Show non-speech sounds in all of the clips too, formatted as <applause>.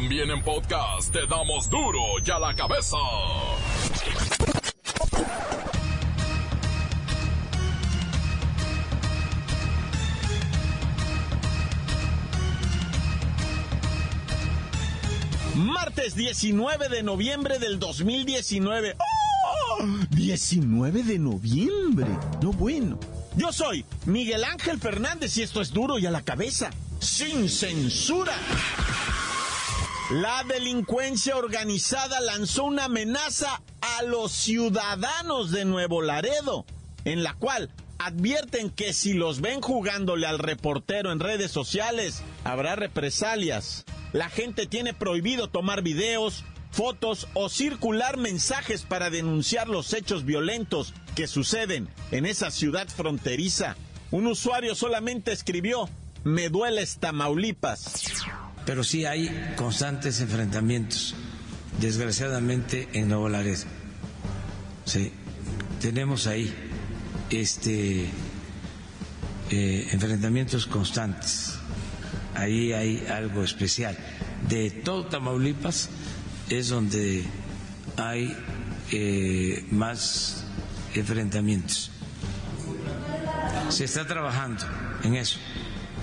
También en podcast te damos duro y a la cabeza. Martes 19 de noviembre del 2019. ¡Oh! 19 de noviembre. No bueno. Yo soy Miguel Ángel Fernández y esto es duro y a la cabeza. Sin censura. La delincuencia organizada lanzó una amenaza a los ciudadanos de Nuevo Laredo, en la cual advierten que si los ven jugándole al reportero en redes sociales, habrá represalias. La gente tiene prohibido tomar videos, fotos o circular mensajes para denunciar los hechos violentos que suceden en esa ciudad fronteriza. Un usuario solamente escribió, me duele Tamaulipas. Pero sí hay constantes enfrentamientos, desgraciadamente en Nuevo Laredo. Sí, tenemos ahí este eh, enfrentamientos constantes ahí hay algo especial. De todo Tamaulipas es donde hay eh, más enfrentamientos. Se está trabajando en eso.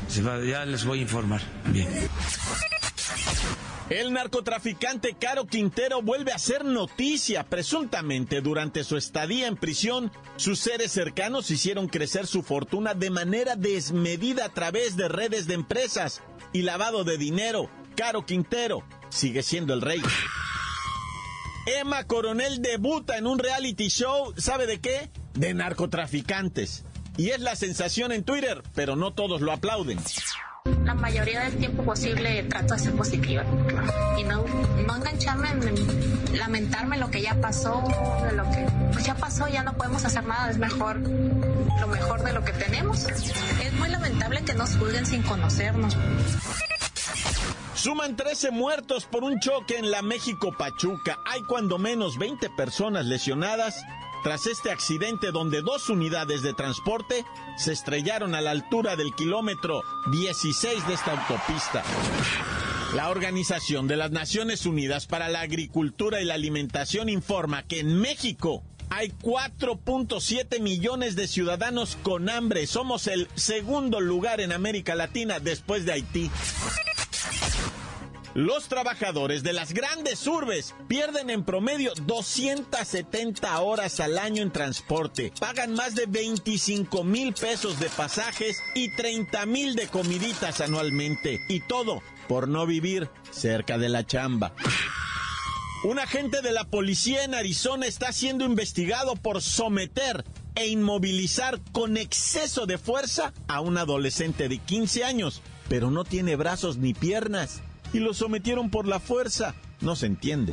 Ya les voy a informar. Bien. El narcotraficante Caro Quintero vuelve a ser noticia. Presuntamente, durante su estadía en prisión, sus seres cercanos hicieron crecer su fortuna de manera desmedida a través de redes de empresas y lavado de dinero. Caro Quintero sigue siendo el rey. Emma Coronel debuta en un reality show, ¿sabe de qué? De narcotraficantes. Y es la sensación en Twitter, pero no todos lo aplauden la mayoría del tiempo posible trato de ser positiva y no, no engancharme en lamentarme lo que ya pasó, de lo que pues ya pasó, ya no podemos hacer nada, es mejor lo mejor de lo que tenemos. Es muy lamentable que nos juzguen sin conocernos. Suman 13 muertos por un choque en la México Pachuca. Hay cuando menos 20 personas lesionadas tras este accidente donde dos unidades de transporte se estrellaron a la altura del kilómetro 16 de esta autopista. La Organización de las Naciones Unidas para la Agricultura y la Alimentación informa que en México hay 4.7 millones de ciudadanos con hambre. Somos el segundo lugar en América Latina después de Haití. Los trabajadores de las grandes urbes pierden en promedio 270 horas al año en transporte, pagan más de 25 mil pesos de pasajes y 30 mil de comiditas anualmente. Y todo por no vivir cerca de la chamba. Un agente de la policía en Arizona está siendo investigado por someter e inmovilizar con exceso de fuerza a un adolescente de 15 años, pero no tiene brazos ni piernas y lo sometieron por la fuerza. No se entiende.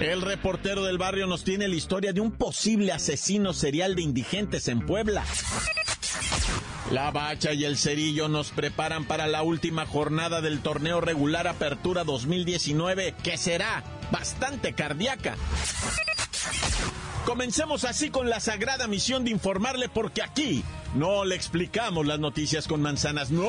El reportero del barrio nos tiene la historia de un posible asesino serial de indigentes en Puebla. La Bacha y el Cerillo nos preparan para la última jornada del torneo regular Apertura 2019, que será bastante cardíaca. Comencemos así con la sagrada misión de informarle porque aquí no le explicamos las noticias con manzanas, no.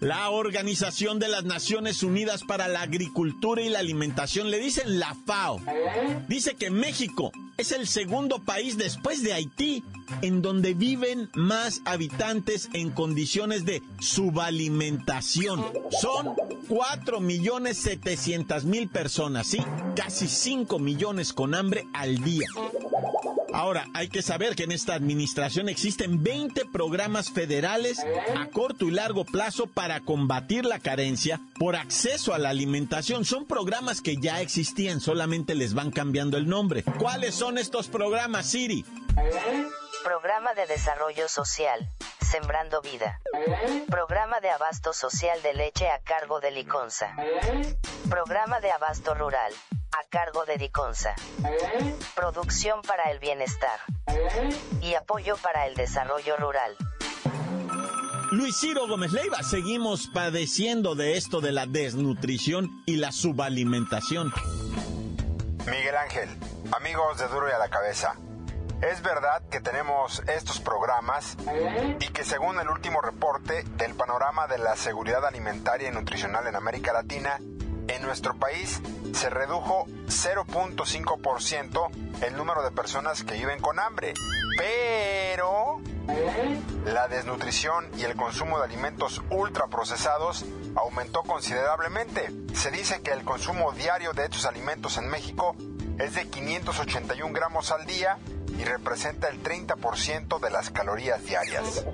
La Organización de las Naciones Unidas para la Agricultura y la Alimentación, le dicen la FAO, dice que México es el segundo país después de Haití en donde viven más habitantes en condiciones de subalimentación. Son 4 millones 700 mil personas, ¿sí? Casi 5 millones con hambre al día. Ahora, hay que saber que en esta administración existen 20 programas federales a corto y largo plazo para combatir la carencia por acceso a la alimentación. Son programas que ya existían, solamente les van cambiando el nombre. ¿Cuáles son estos programas, Siri? Programa de Desarrollo Social Sembrando Vida. Programa de Abasto Social de Leche a cargo de Liconza. Programa de Abasto Rural a cargo de Diconsa. Producción para el bienestar. Y apoyo para el desarrollo rural. Luis Ciro Gómez Leiva, seguimos padeciendo de esto de la desnutrición y la subalimentación. Miguel Ángel, amigos de Duro y a la Cabeza. Es verdad que tenemos estos programas y que según el último reporte del panorama de la seguridad alimentaria y nutricional en América Latina, en nuestro país se redujo 0.5% el número de personas que viven con hambre. Pero la desnutrición y el consumo de alimentos ultraprocesados aumentó considerablemente. Se dice que el consumo diario de estos alimentos en México es de 581 gramos al día y representa el 30% de las calorías diarias.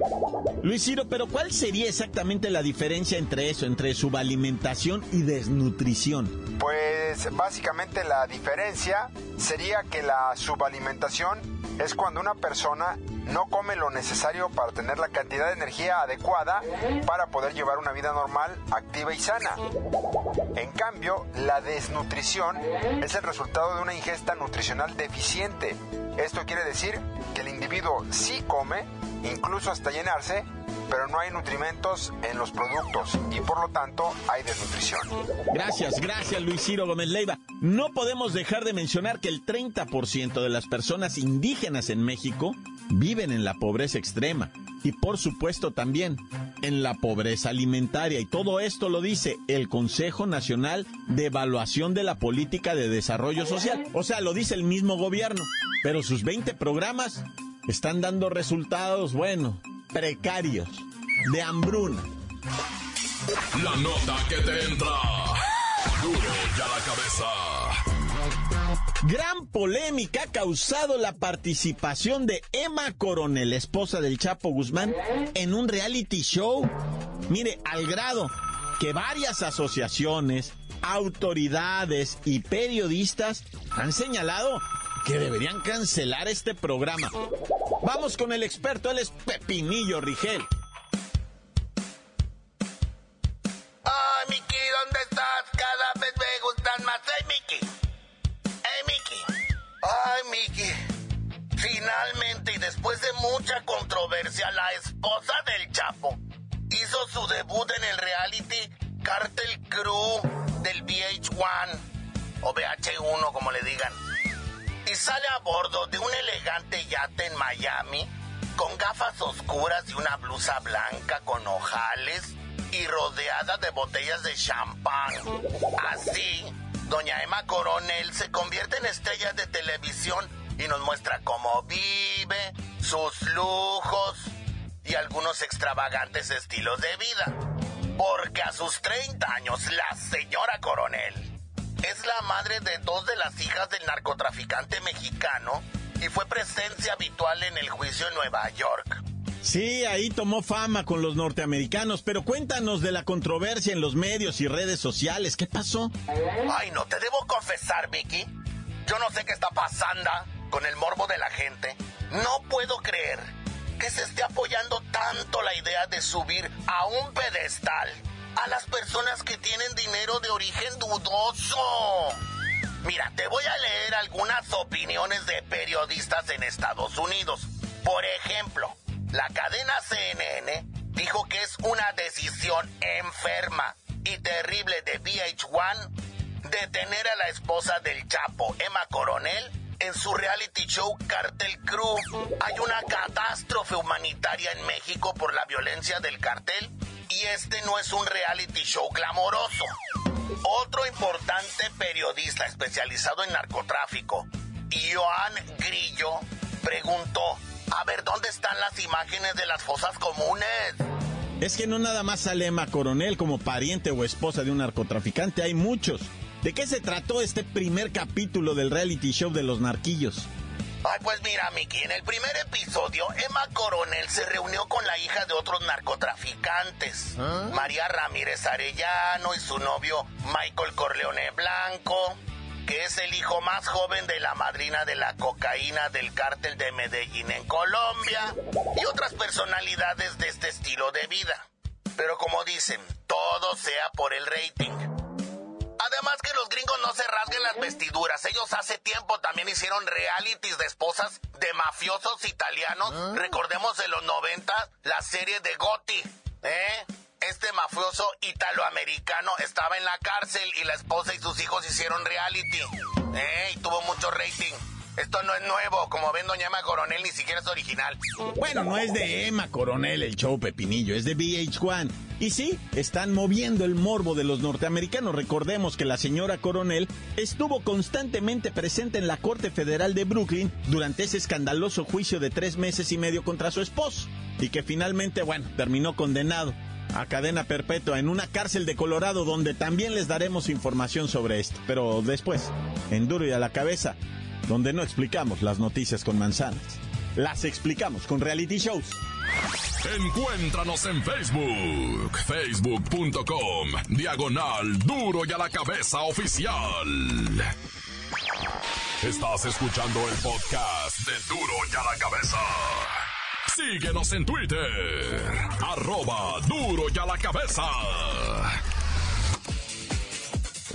Luis Ciro, pero ¿cuál sería exactamente la diferencia entre eso, entre subalimentación y desnutrición? Pues básicamente la diferencia sería que la subalimentación es cuando una persona no come lo necesario para tener la cantidad de energía adecuada para poder llevar una vida normal, activa y sana. En cambio, la desnutrición es el resultado de una ingesta nutricional deficiente. Esto quiere decir que el individuo sí come, incluso hasta llenarse, pero no hay nutrimentos en los productos y por lo tanto hay desnutrición. Gracias, gracias Luis Ciro Gómez Leiva. No podemos dejar de mencionar que el 30% de las personas indígenas en México viven en la pobreza extrema y por supuesto también en la pobreza alimentaria. Y todo esto lo dice el Consejo Nacional de Evaluación de la Política de Desarrollo Social. O sea, lo dice el mismo gobierno. Pero sus 20 programas están dando resultados, bueno, precarios, de hambruna. La nota que te entra. Duro ya la cabeza. Gran polémica ha causado la participación de Emma Coronel, esposa del Chapo Guzmán, en un reality show. Mire, al grado que varias asociaciones, autoridades y periodistas han señalado que deberían cancelar este programa. Vamos con el experto, él es Pepinillo Rigel. Ay, Miki, ¿dónde estás? Cada vez me gustan más. ¡Hey, Miki! ¡Hey, Miki! Ay, Miki. Finalmente, y después de mucha controversia, la esposa del Chapo hizo su debut en el reality Cartel Crew del VH1 o VH1, como le digan y sale a bordo de un elegante yate en Miami con gafas oscuras y una blusa blanca con ojales y rodeada de botellas de champán. Así, doña Emma Coronel se convierte en estrella de televisión y nos muestra cómo vive, sus lujos y algunos extravagantes estilos de vida. Porque a sus 30 años, la señora Coronel es la madre de dos de las hijas del narcotraficante mexicano y fue presencia habitual en el juicio en Nueva York. Sí, ahí tomó fama con los norteamericanos, pero cuéntanos de la controversia en los medios y redes sociales. ¿Qué pasó? Ay, no, te debo confesar, Vicky. Yo no sé qué está pasando con el morbo de la gente. No puedo creer que se esté apoyando tanto la idea de subir a un pedestal a las personas que tienen dinero de origen dudoso. Mira, te voy a leer algunas opiniones de periodistas en Estados Unidos. Por ejemplo, la cadena CNN dijo que es una decisión enferma y terrible de VH1 detener a la esposa del Chapo, Emma Coronel, en su reality show Cartel Crew. Hay una catástrofe humanitaria en México por la violencia del cartel y este no es un reality show glamoroso. Otro importante periodista especializado en narcotráfico, Joan Grillo, preguntó, a ver, ¿dónde están las imágenes de las fosas comunes? Es que no nada más sale Emma Coronel como pariente o esposa de un narcotraficante, hay muchos. ¿De qué se trató este primer capítulo del reality show de los narquillos? Ay, pues mira, Miki, en el primer episodio, Emma Coronel se reunió con la hija de otros narcotraficantes, ¿Ah? María Ramírez Arellano y su novio Michael Corleone Blanco, que es el hijo más joven de la madrina de la cocaína del cártel de Medellín en Colombia, y otras personalidades de este estilo de vida. Pero como dicen, todo sea por el rating. Además que los gringos no se rasguen las vestiduras. Ellos hace tiempo también hicieron realities de esposas de mafiosos italianos. ¿Ah? Recordemos de los 90 la serie de Gotti. ¿Eh? Este mafioso italoamericano estaba en la cárcel y la esposa y sus hijos hicieron reality. ¿Eh? Y tuvo mucho rating. Esto no es nuevo, como ven Doña Emma Coronel, ni siquiera es original. Bueno, no es de Emma Coronel el show Pepinillo, es de VH1. Y sí, están moviendo el morbo de los norteamericanos. Recordemos que la señora Coronel estuvo constantemente presente en la Corte Federal de Brooklyn durante ese escandaloso juicio de tres meses y medio contra su esposo. Y que finalmente, bueno, terminó condenado a cadena perpetua en una cárcel de Colorado donde también les daremos información sobre esto. Pero después, en duro y a la cabeza, donde no explicamos las noticias con manzanas, las explicamos con reality shows. Encuéntranos en Facebook, facebook.com, diagonal duro y a la cabeza oficial. Estás escuchando el podcast de duro y a la cabeza. Síguenos en Twitter, arroba duro y a la cabeza.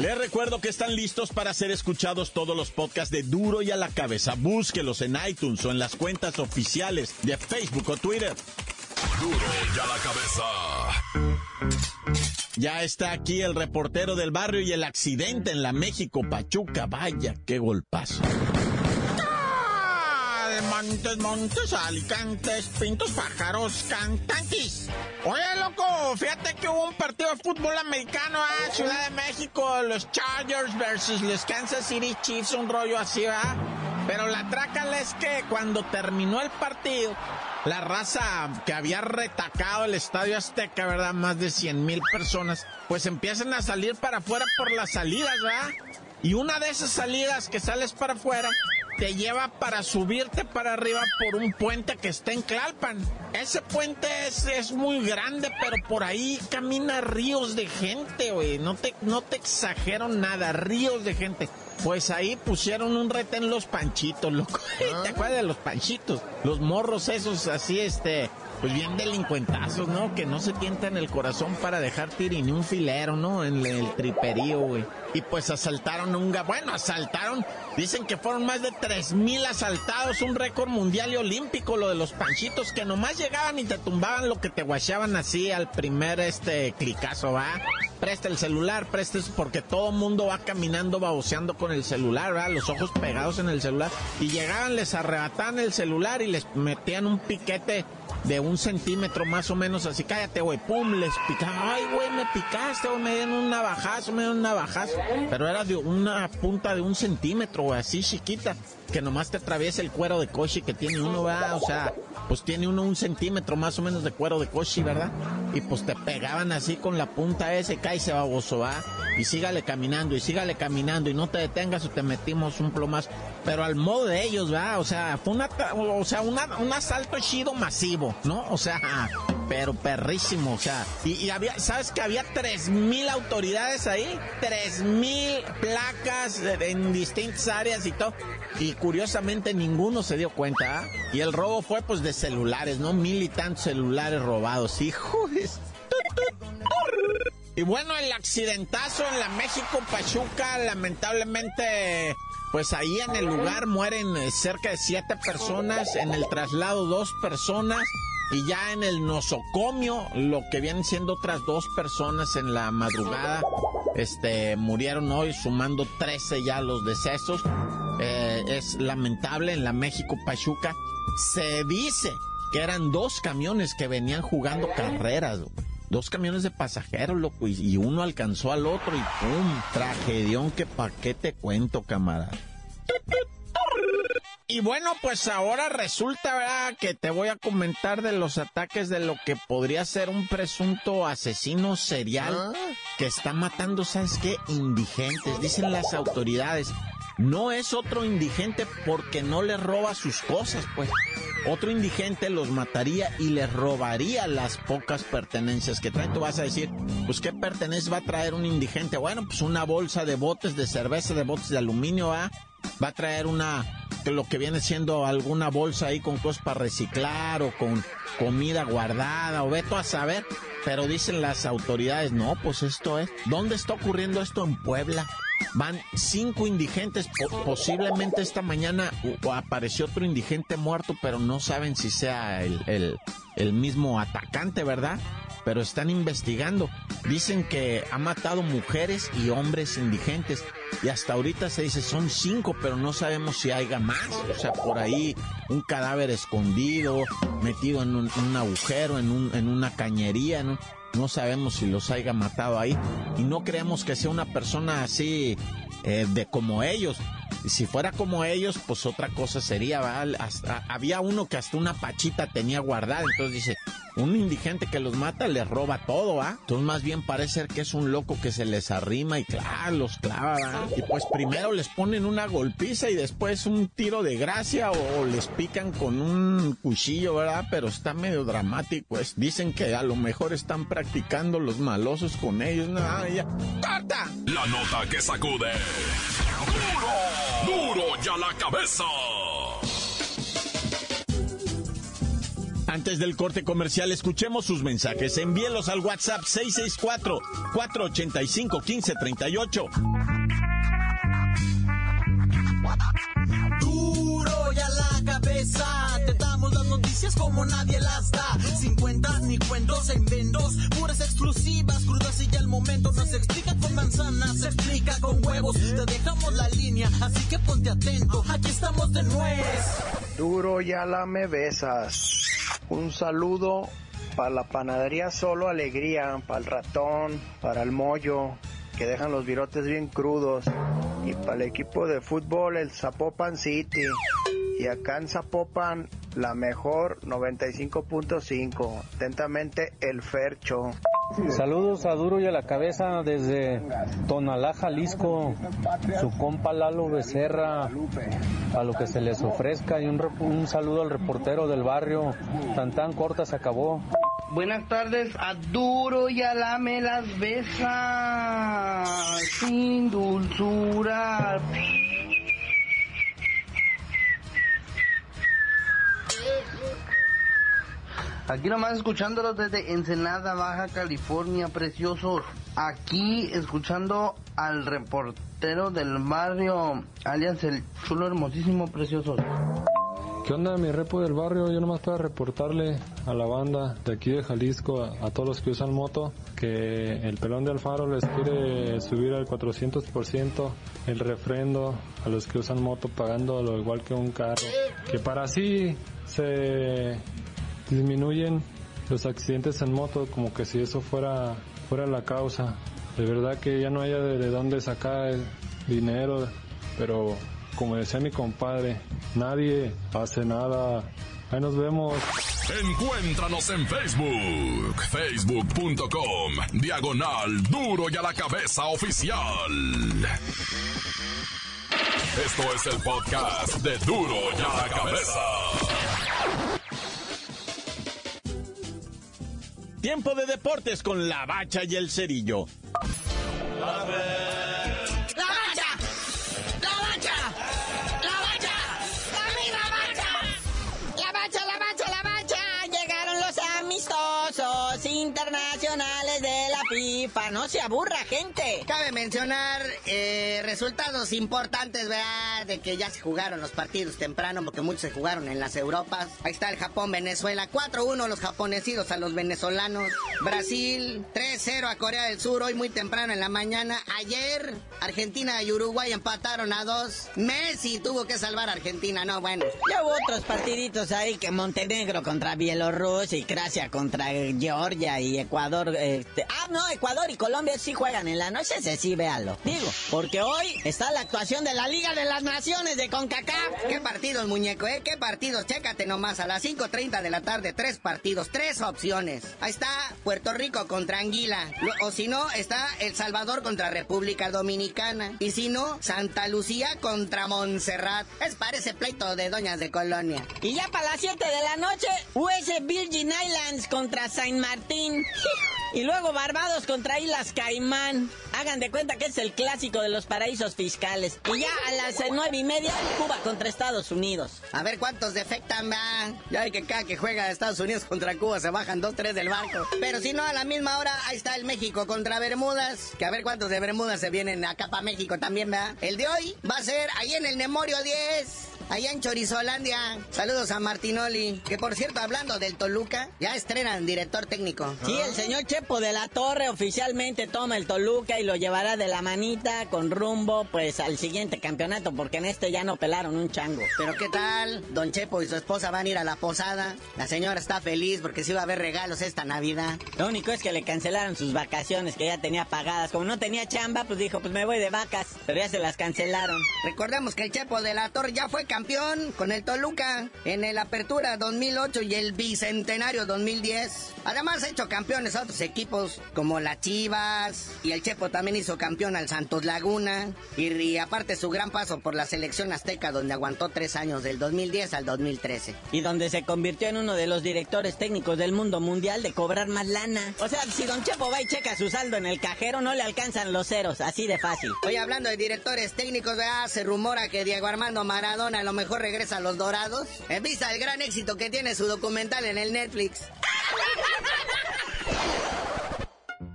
Les recuerdo que están listos para ser escuchados todos los podcasts de Duro y a la cabeza. Búsquelos en iTunes o en las cuentas oficiales de Facebook o Twitter. Duro y a la cabeza. Ya está aquí el reportero del barrio y el accidente en la México Pachuca. Vaya, qué golpazo. Montes, montes, alicantes, pintos, pájaros, cantantes. Oye, loco, fíjate que hubo un partido de fútbol americano a Ciudad de México, los Chargers versus los Kansas City Chiefs, un rollo así, ¿verdad? Pero la trácala es que cuando terminó el partido, la raza que había retacado el Estadio Azteca, ¿verdad? Más de 100 mil personas, pues empiezan a salir para afuera por las salidas, ¿verdad? Y una de esas salidas que sales para afuera te lleva para subirte para arriba por un puente que está en Clalpan. Ese puente es, es muy grande, pero por ahí camina ríos de gente, güey. No te, no te exagero nada, ríos de gente. Pues ahí pusieron un retén los panchitos, loco. <laughs> ¿Te acuerdas de los panchitos? Los morros esos así, este, pues bien delincuentazos, ¿no? Que no se tientan el corazón para dejar tirar ni un filero, ¿no? En el triperío, güey. Y pues asaltaron un... Bueno, asaltaron... Dicen que fueron más de 3.000 asaltados, un récord mundial y olímpico, lo de los panchitos, que nomás llegaban y te tumbaban lo que te guachaban así al primer, este, clicazo, ¿va? Presta el celular, presta eso, porque todo mundo va caminando, baboseando con el celular, ¿va? Los ojos pegados en el celular. Y llegaban, les arrebataban el celular y les metían un piquete de un centímetro más o menos, así, cállate, güey, pum, les picaba, ay, güey, me picaste, güey, me dieron un navajazo, me dieron un navajazo, pero era de una punta de un centímetro, así chiquita, que nomás te atraviesa el cuero de coche que tiene uno, ¿verdad? O sea, pues tiene uno un centímetro más o menos de cuero de coche, ¿verdad? Y pues te pegaban así con la punta ese, cae se baboso, ¿va? Y sígale caminando, y sígale caminando, y no te detengas o te metimos un plomazo. Pero al modo de ellos, ¿va? O sea, fue una, o sea, un asalto chido masivo, ¿no? O sea, pero perrísimo, o sea, y, había, ¿sabes que había tres mil autoridades ahí? Tres mil placas en distintas áreas y todo. Y curiosamente ninguno se dio cuenta, ¿ah? Y el robo fue pues de celulares, ¿no? Mil y tantos celulares robados, hijos. Y bueno, el accidentazo en la México Pachuca, lamentablemente, pues ahí en el lugar mueren eh, cerca de siete personas, en el traslado dos personas. Y ya en el nosocomio, lo que vienen siendo otras dos personas en la madrugada, este, murieron hoy, sumando 13 ya los decesos. Eh, es lamentable en la México Pachuca. Se dice que eran dos camiones que venían jugando carreras. Dos camiones de pasajeros, loco, y, uno alcanzó al otro y ¡pum! Tragedión que pa' qué te cuento, camarada. Y bueno, pues ahora resulta, ¿verdad? Que te voy a comentar de los ataques de lo que podría ser un presunto asesino serial ah. que está matando, ¿sabes qué? Indigentes, dicen las autoridades. No es otro indigente porque no le roba sus cosas, pues. Otro indigente los mataría y les robaría las pocas pertenencias que trae. Tú vas a decir, pues ¿qué pertenencia va a traer un indigente? Bueno, pues una bolsa de botes de cerveza, de botes de aluminio, ¿ah? Va a traer una lo que viene siendo alguna bolsa ahí con cosas para reciclar o con comida guardada o veto a saber. Pero dicen las autoridades, no, pues esto es. ¿Dónde está ocurriendo esto en Puebla? Van cinco indigentes, posiblemente esta mañana apareció otro indigente muerto, pero no saben si sea el, el mismo atacante, ¿verdad? pero están investigando. Dicen que ha matado mujeres y hombres indigentes. Y hasta ahorita se dice son cinco, pero no sabemos si haya más. O sea, por ahí un cadáver escondido, metido en un, agujero, en, un, en una cañería. ¿no? No sabemos si los haya matado ahí. Y no creemos que sea una persona así eh, de como ellos. Si fuera como ellos, pues otra cosa sería. había uno que hasta una pachita tenía guardada. Entonces dice, un indigente que los mata les roba todo, ¿ah? Entonces más bien parece que es un loco que se les arrima y claro, los clava, Y pues primero les ponen una golpiza y después un tiro de gracia o, les pican con un cuchillo, ¿verdad? Pero está medio dramático. Pues dicen que a lo mejor están practicando los malosos con ellos. Ya. ¡Corta! La nota que sacude. ¡Duro! ¡Duro ya la cabeza! Antes del corte comercial, escuchemos sus mensajes. Envíelos al WhatsApp 664-485-1538. Damos las noticias como nadie las da. Sin cuentas ni cuentos en vendos, puras exclusivas, crudas y ya el momento. No se explica con manzanas, se explica con huevos. Te dejamos la línea, así que ponte atento. Aquí estamos de nuez. Duro ya la me besas. Un saludo para la panadería Solo Alegría, para el ratón, para el mollo, que dejan los virotes bien crudos, y para el equipo de fútbol, el Zapopan City. Y acá en Zapopan, la mejor 95.5. Atentamente, el Fercho. Saludos a Duro y a la Cabeza desde Tonalá, Jalisco. Su compa Lalo Becerra, a lo que se les ofrezca. Y un, un saludo al reportero del barrio. Tan tan corta se acabó. Buenas tardes a Duro y a la me las besa. Sin dulzura. Aquí nomás escuchándolos desde Ensenada, Baja California, preciosos. Aquí escuchando al reportero del barrio, alias el chulo hermosísimo, preciosos. ¿Qué onda, mi repo del barrio? Yo nomás para reportarle a la banda de aquí de Jalisco, a, todos los que usan moto, que el pelón de Alfaro les quiere subir al 400% el refrendo a los que usan moto pagando lo igual que un carro. Que para así se disminuyen los accidentes en moto como que si eso fuera fuera la causa. De verdad que ya no haya de, dónde sacar dinero, pero como decía mi compadre, nadie hace nada. Ahí nos vemos. Encuéntranos en Facebook, facebook.com, diagonal duro y a la cabeza oficial. Esto es el podcast de duro y a la cabeza. Tiempo de deportes con la bacha y el cerillo. No se aburra, gente. Cabe mencionar eh, resultados importantes, ¿verdad? De que ya se jugaron los partidos temprano, porque muchos se jugaron en las Europas. Ahí está el Japón-Venezuela, 4-1 los japonesidos a los venezolanos. Brasil, 3-0 a Corea del Sur, hoy muy temprano en la mañana. Ayer, Argentina y Uruguay empataron a dos. Messi tuvo que salvar a Argentina, no, bueno. Ya hubo otros partiditos ahí que Montenegro contra Bielorrusia y Croacia contra Georgia y Ecuador. Este, ah, no, Ecuador y Colombia sí juegan en la noche, ese sí, véalo. Digo, porque hoy está la actuación de la Liga de las Naciones de CONCACAF. ¿Qué partidos, muñeco, eh? ¿Qué partidos? Chécate nomás, a las 5.30 de la tarde, tres partidos, tres opciones. Ahí está Puerto Rico contra Anguila. O si no, está El Salvador contra República Dominicana. Y si no, Santa Lucía contra Montserrat. Es parece pleito de doñas de colonia. Y ya para las 7 de la noche, US Virgin Islands contra Saint Martín. Y luego Barbados contra Islas Caimán. Hagan de cuenta que es el clásico de los paraísos fiscales. Y ya a las eh, nueve y media, Cuba contra Estados Unidos. A ver cuántos defectan, va. Ya hay que cada que juega Estados Unidos contra Cuba se bajan dos, tres del barco. Pero si no, a la misma hora, ahí está el México contra Bermudas. Que a ver cuántos de Bermudas se vienen acá para México también, va. El de hoy va a ser ahí en el Nemorio 10 allá en Chorizolandia. Saludos a Martinoli. Que por cierto, hablando del Toluca, ya estrenan director técnico. Sí, el señor Chepo de la Torre oficialmente toma el Toluca y lo llevará de la manita con rumbo pues al siguiente campeonato, porque en este ya no pelaron un chango. Pero ¿qué tal? Don Chepo y su esposa van a ir a la posada. La señora está feliz porque sí va a haber regalos esta Navidad. Lo único es que le cancelaron sus vacaciones que ya tenía pagadas. Como no tenía chamba, pues dijo, pues me voy de vacas. Pero ya se las cancelaron. Recordemos que el Chepo de la Torre ya fue campeón campeón con el Toluca en el Apertura 2008 y el Bicentenario 2010. Además ha hecho campeones a otros equipos como la Chivas y el Chepo también hizo campeón al Santos Laguna y, aparte su gran paso por la selección azteca donde aguantó tres años del 2010 al 2013. Y donde se convirtió en uno de los directores técnicos del mundo mundial de cobrar más lana. O sea, si Don Chepo va y checa su saldo en el cajero no le alcanzan los ceros, así de fácil. Hoy hablando de directores técnicos, ya se rumora que Diego Armando Maradona lo mejor regresa a los Dorados en vista del gran éxito que tiene su documental en el Netflix. <laughs>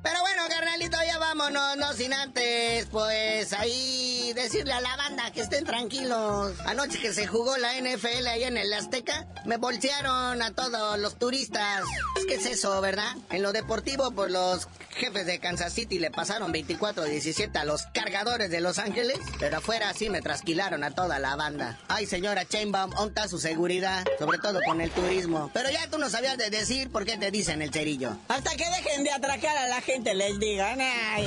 Pero bueno, carnalito, ya vámonos, no sin antes, pues ahí decirle a la banda que estén tranquilos. Anoche que se jugó la NFL ahí en el Azteca, me bolsearon a todos los turistas. Que es eso, ¿verdad? En lo deportivo, pues los jefes de Kansas City le pasaron 24-17 a los cargadores de Los Ángeles, pero afuera sí me trasquilaron a toda la banda. Ay, señora Chainbaum, ¿onta su seguridad? Sobre todo con el turismo. Pero ya tú no sabías de decir por qué te dicen el cerillo. Hasta que dejen de atracar a la gente, les digan, ay.